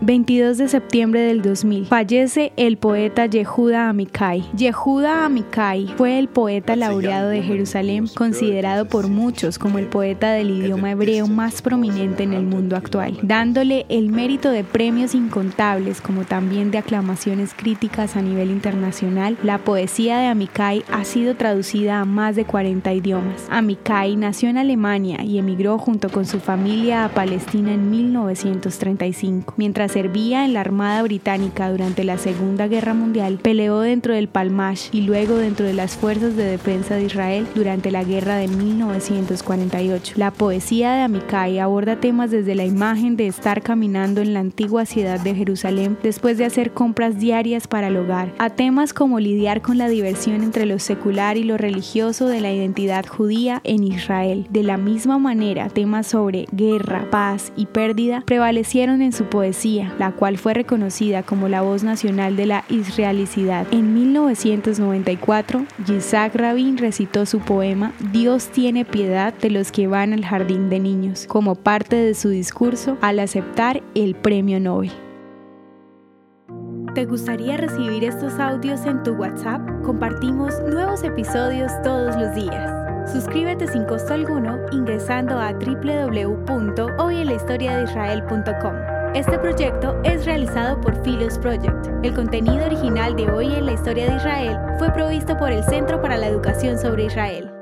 22 de septiembre del 2000. Fallece el poeta Yehuda Amikai. Yehuda Amikai fue el poeta laureado de Jerusalén, considerado por muchos como el poeta del idioma hebreo más prominente en el mundo actual, dándole el mérito de premios incontables como también de aclamaciones críticas a nivel internacional. La poesía de Amikai ha sido traducida a más de 40 idiomas. Amikai nació en Alemania y emigró junto con su familia a Palestina en 1935. Mientras servía en la Armada Británica durante la Segunda Guerra Mundial, peleó dentro del Palmash y luego dentro de las Fuerzas de Defensa de Israel durante la Guerra de 1948. La poesía de Amikai aborda temas desde la imagen de estar caminando en la antigua ciudad de Jerusalén después de hacer compras diarias para el hogar, a temas como lidiar con la diversión entre lo secular y lo religioso de la identidad judía en Israel. De la misma manera, temas sobre guerra, paz y pérdida prevalecieron en su poesía la cual fue reconocida como la voz nacional de la israelicidad. En 1994, Yitzhak Rabin recitó su poema Dios tiene piedad de los que van al jardín de niños, como parte de su discurso al aceptar el premio Nobel. ¿Te gustaría recibir estos audios en tu WhatsApp? Compartimos nuevos episodios todos los días. Suscríbete sin costo alguno ingresando a www.hoyenlahistoriadeisrael.com. Este proyecto es realizado por Philos Project. El contenido original de Hoy en la Historia de Israel fue provisto por el Centro para la Educación sobre Israel.